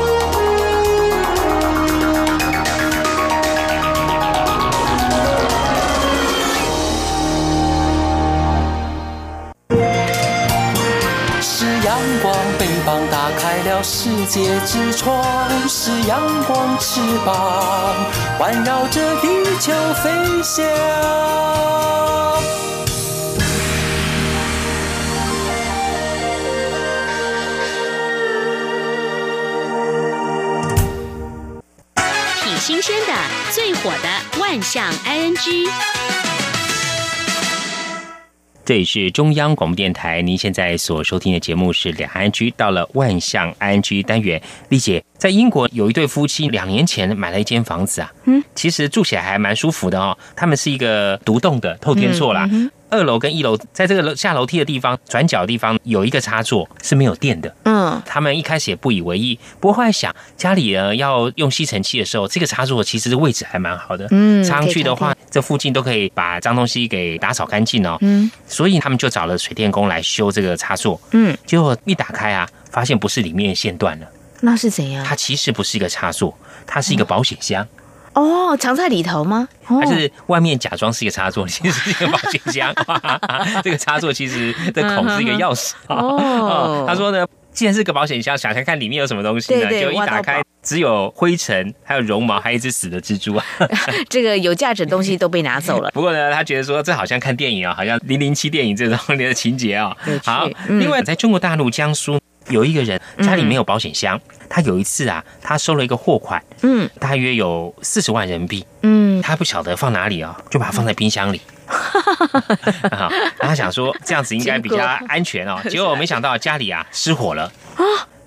打开了世界之窗，是阳光翅膀，环绕着地球飞翔。挺新鲜的，最火的万象 ING。这里是中央广播电台，您现在所收听的节目是两岸居，到了万象安居单元。丽姐在英国有一对夫妻，两年前买了一间房子啊，嗯，其实住起来还蛮舒服的哦。他们是一个独栋的透天厝啦，二楼跟一楼，在这个楼下楼梯的地方转角的地方有一个插座是没有电的。嗯，他们一开始也不以为意，不过后来想家里呢要用吸尘器的时候，这个插座其实位置还蛮好的。嗯插上去的话，这附近都可以把脏东西给打扫干净哦。嗯所以他们就找了水电工来修这个插座。嗯，结果一打开啊，发现不是里面线断了，那是怎样？它其实不是一个插座，它是一个保险箱。哦，藏在里头吗？哦它是外面假装是一个插座，其实是一个保险箱。这个插座其实的孔是一个钥匙。哦他说呢，既然是个保险箱，想想看里面有什么东西呢？就一打开只有灰尘，还有绒毛，还有一只死的蜘蛛啊。这个有价值的东西都被拿走了。(laughs) 不过呢，他觉得说这好像看电影啊，好像零零七电影这种 (laughs) 的情节啊好，嗯另外在中国大陆江苏有一个人家里没有保险箱，他有一次啊，他收了一个货款，嗯。大约有四十万人民币，嗯，他不晓得放哪里啊，就把它放在冰箱里。(laughs) 啊，然后他想说这样子应该比较安全哦，(laughs) 结果没想到家里啊失火了。啊，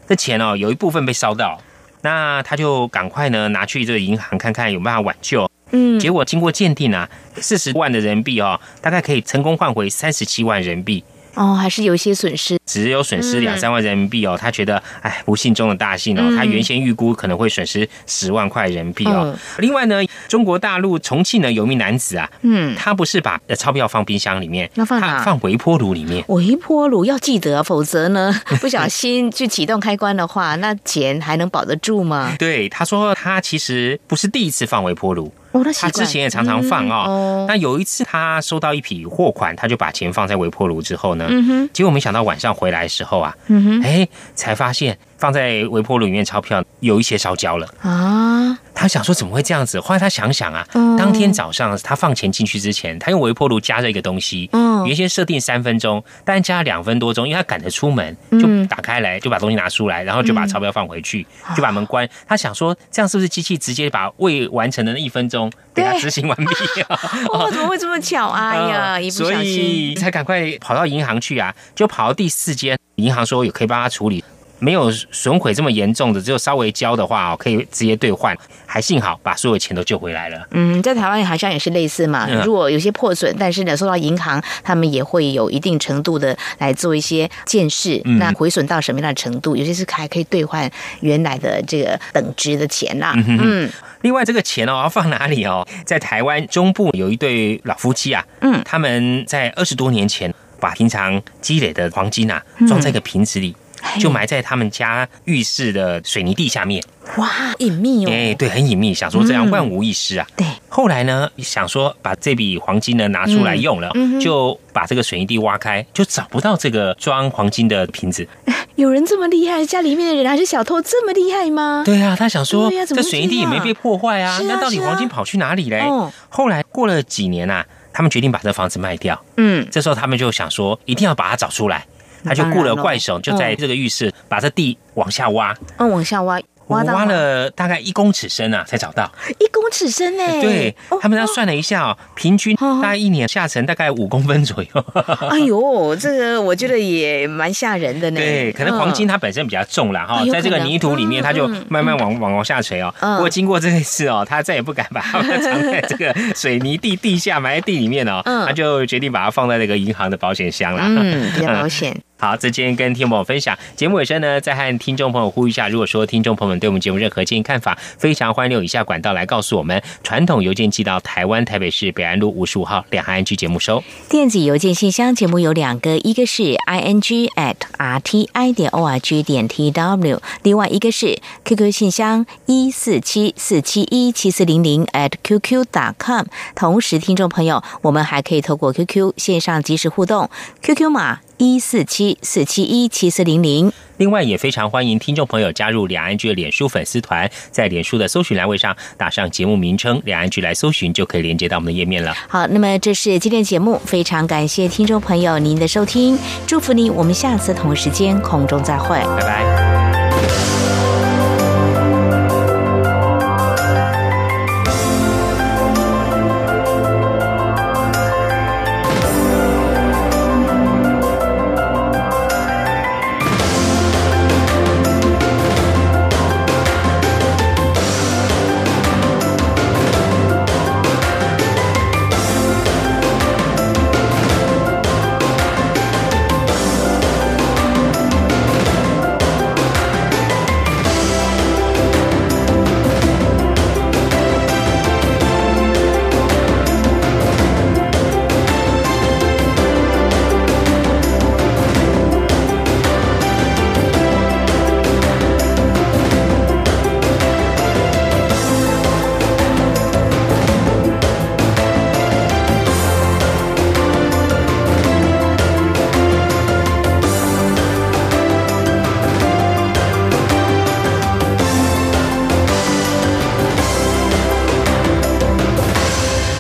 这钱哦有一部分被烧到，那他就赶快呢拿去这个银行看看有没有办法挽救。嗯。结果经过鉴定啊，四十万的人民币哦，大概可以成功换回三十七万人民币。哦，还是有一些损失。只有损失嗯两三万人民币哦，他觉得哎，不幸中的大幸哦。嗯他原先预估可能会损失十万块人民币哦。嗯另外呢，中国大陆重庆呢有一名男子啊，嗯，他不是把呃钞票放冰箱里面，那放哪他放微波炉里面。微波炉要记得，否则呢，(laughs) 不小心去启动开关的话，那钱还能保得住吗？对，他说他其实不是第一次放微波炉。哦，他之前也常常放啊哦。哦。那有一次他收到一笔货款，他就把钱放在微波炉之后呢，嗯结果没想到晚上回来的时候啊，哎，才发现放在微波炉里面钞票有一些烧焦了。啊，他想说怎么会这样子？后来他想想啊，嗯当天早上他放钱进去之前，他用微波炉加热一个东西，嗯原先设定三分钟，但加了两分多钟，因为他赶着出门，嗯就打开来就把东西拿出来，然后就把钞票放回去，就把门关。他想说这样是不是机器直接把未完成的那一分钟给他执行完毕啊？(laughs) 哦，怎么会这么巧？(laughs) 哎呀，一不所小心以，才赶快跑到银行去啊，就跑到第四间银行说有可以帮他处理。没有损毁这么严重的，只有稍微焦的话哦，可以直接兑换，还幸好把所有钱都救回来了。嗯，在台湾好像也是类似嘛。嗯如果有些破损，但是呢，收到银行，他们也会有一定程度的来做一些见识。嗯那毁损到什么样的程度？有些是还可以兑换原来的这个等值的钱啦。嗯另外，这个钱哦要放哪里哦？在台湾中部有一对老夫妻啊，嗯他们在二十多年前把平常积累的黄金啊嗯装在一个瓶子里，嘿就埋在他们家浴室的水泥地下面。哇，隐秘哦。哎、对，很隐秘，想说这样嗯万无一失啊。对，后来呢，想说把这笔黄金呢拿出来用了，嗯嗯就把这个水泥地挖开，就找不到这个装黄金的瓶子。(laughs) 有人这么厉害，家里面的人还是小偷这么厉害吗？对啊，他想说这水泥地也没被破坏啊，那到底黄金跑去哪里嘞？哦后来过了几年啊，他们决定把这房子卖掉。嗯，这时候他们就想说，一定要把它找出来。他就雇了怪手，就在这个浴室把这地往下挖，嗯，往下挖，挖挖了大概一公尺深啊，才找到。一公尺深呢。对哦他们要算了一下哦，平均大概一年下沉大概五公分左右。(laughs) 哎呦，这个我觉得也蛮吓人的呢。对，可能黄金它本身比较重啦，哈哎，在这个泥土里面，它就嗯慢慢往往往下垂哦。嗯不过经过这一次哦，他再也不敢把它藏在 (laughs) 这个水泥地地下埋在地里面哦，嗯他就决定把它放在那个银行的保险箱啦。嗯，(laughs) 比较保险。好，这今天跟听众朋友分享节目尾声呢，再和听众朋友呼吁一下，如果说听众朋友们对我们节目任何建议看法，非常欢迎用以下管道来告诉我们。传统邮件寄到台湾台北市北安路五十五号两岸居节目收。电子邮件信箱节目有两个，一个是 i n g at r t i 点 o r g 点 t w，另外一个是 QQ 信箱一四七四七一七四零零 at qq dot com。同时，听众朋友，我们还可以透过 QQ 线上即时互动，QQ 码一四七四七一七四零零。另外，也非常欢迎听众朋友加入两岸居的脸书粉丝团，在脸书的搜寻栏位上打上节目名称“两岸居”来搜寻，就可以连接到我们的页面了。好，那么这是今天节目，非常感谢听众朋友您的收听，祝福您，我们下次同一时间空中再会，拜拜。